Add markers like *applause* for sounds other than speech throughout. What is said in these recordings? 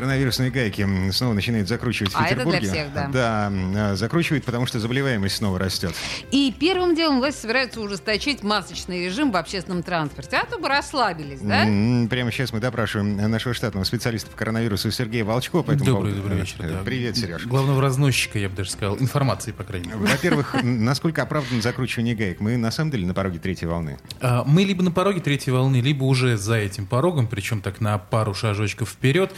Коронавирусные гайки снова начинает закручивать в А это Петербурге. для всех, да. Да, э, закручивает, потому что заболеваемость снова растет. И первым делом власти собираются ужесточить масочный режим в общественном транспорте. А то бы расслабились, да? Прямо сейчас мы допрашиваем нашего штатного специалиста по коронавирусу Сергея Волчкова. по этому Добрый, поводу. добрый вечер. Э, да. Привет, Сереж. Главного разносчика, я бы даже сказал, информации, по крайней мере. Во-первых, насколько оправдано закручивание гаек? Мы на самом деле на пороге третьей волны. А, Мы либо на пороге третьей волны, либо уже за этим порогом, причем так на пару шажочков вперед.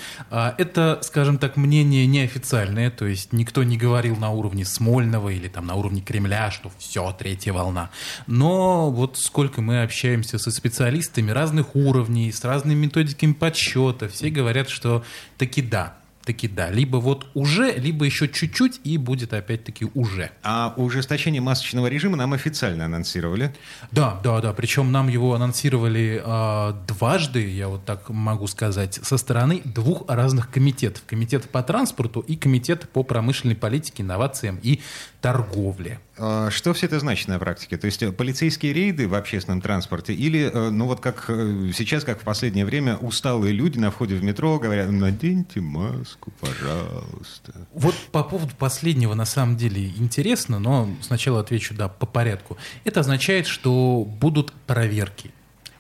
А, Это, скажем так, мнение неофициальное, то есть никто не говорил на уровне Смольного или там на уровне Кремля, что все, третья волна. Но вот сколько мы общаемся со специалистами разных уровней, с разными методиками подсчета, все говорят, что таки да, таки да. Либо вот уже, либо еще чуть-чуть, и будет опять-таки уже. А ужесточение масочного режима нам официально анонсировали. Да, да, да. Причем нам его анонсировали а, дважды, я вот так могу сказать, со стороны двух разных комитетов. Комитет по транспорту и комитет по промышленной политике, инновациям и торговле. А, Что все это значит на практике? То есть э, полицейские рейды в общественном транспорте или, э, ну вот как э, сейчас, как в последнее время, усталые люди на входе в метро говорят, наденьте маску, пожалуйста. Вот по поводу последнего на самом деле интересно, но сначала отвечу, да, по порядку. Это означает, что будут проверки.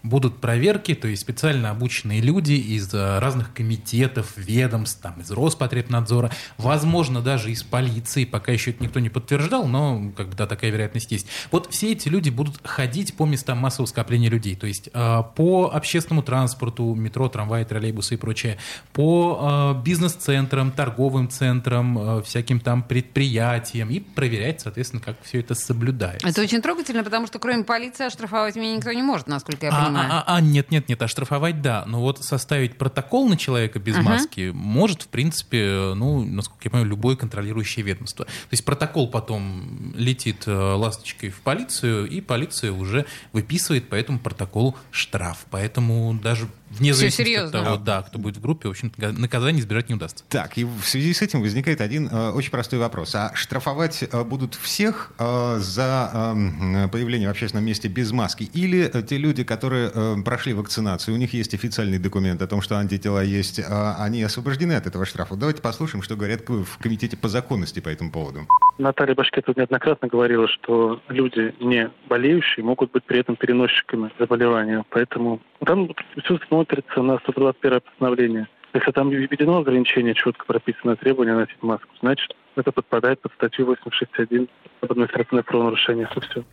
Будут проверки, то есть специально обученные люди из э, разных комитетов, ведомств, там, из Роспотребнадзора, возможно, даже из полиции, пока еще это никто не подтверждал, но как бы, да, такая вероятность есть. Вот все эти люди будут ходить по местам массового скопления людей, то есть э, по общественному транспорту, метро, трамваи, троллейбусы и прочее, по э, бизнес-центрам, торговым центрам, э, всяким там предприятиям и проверять, соответственно, как все это соблюдается. Это очень трогательно, потому что кроме полиции оштрафовать меня никто не может, насколько я А, понимаю. а, а, а, нет, нет, нет, оштрафовать да, но вот составить протокол на человека без Ага. маски может, в принципе, ну, насколько я понимаю, любое контролирующее ведомство. То есть протокол потом летит э, ласточкой в полицию, и полиция уже выписывает по этому протоколу штраф. Поэтому даже вне Всё зависимости серьезно. от того, да, кто будет в группе, в общем-то, наказание избежать не удастся. Так, и в связи с этим возникает один э, очень простой вопрос. А штрафовать э, будут всех э, за э, появление в общественном месте без маски? Или э, те люди, которые э, прошли вакцинацию, у них есть официальный документ о том, что антитела есть, э, они освобождены от этого штрафа? Давайте послушаем, что говорят в Комитете по законности по этому поводу. Наталья Башкетова неоднократно говорила, что люди, не болеющие, могут быть при этом переносчиками заболевания. Поэтому там все смотрится на 121 постановление. Если там введено ограничение, четко прописано требование носить маску, значит, это подпадает под статью 861 об административное правонарушение. Это все.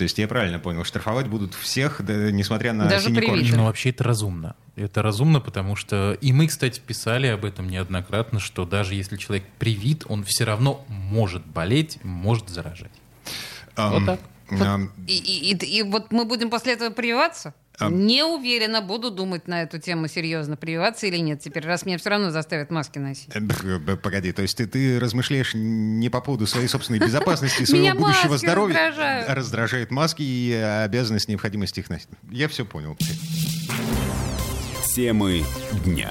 То есть я правильно понял, штрафовать будут всех, да, несмотря на Даже синий привитых. Ну, вообще это разумно. Это разумно, потому что и мы, кстати, писали об этом неоднократно, что даже если человек привит, он все равно может болеть, может заражать. Ам, Вот так. ам, И, и- и- и вот мы будем после этого прививаться? А- Не уверена, буду думать на эту тему серьезно, прививаться или нет теперь, раз меня все равно заставят маски носить. Э, Погоди, то есть ты, ты размышляешь не по поводу своей собственной безопасности, *laughs* своего будущего здоровья, раздражают. раздражает маски и обязанность, необходимость их носить. Я все понял. Темы дня.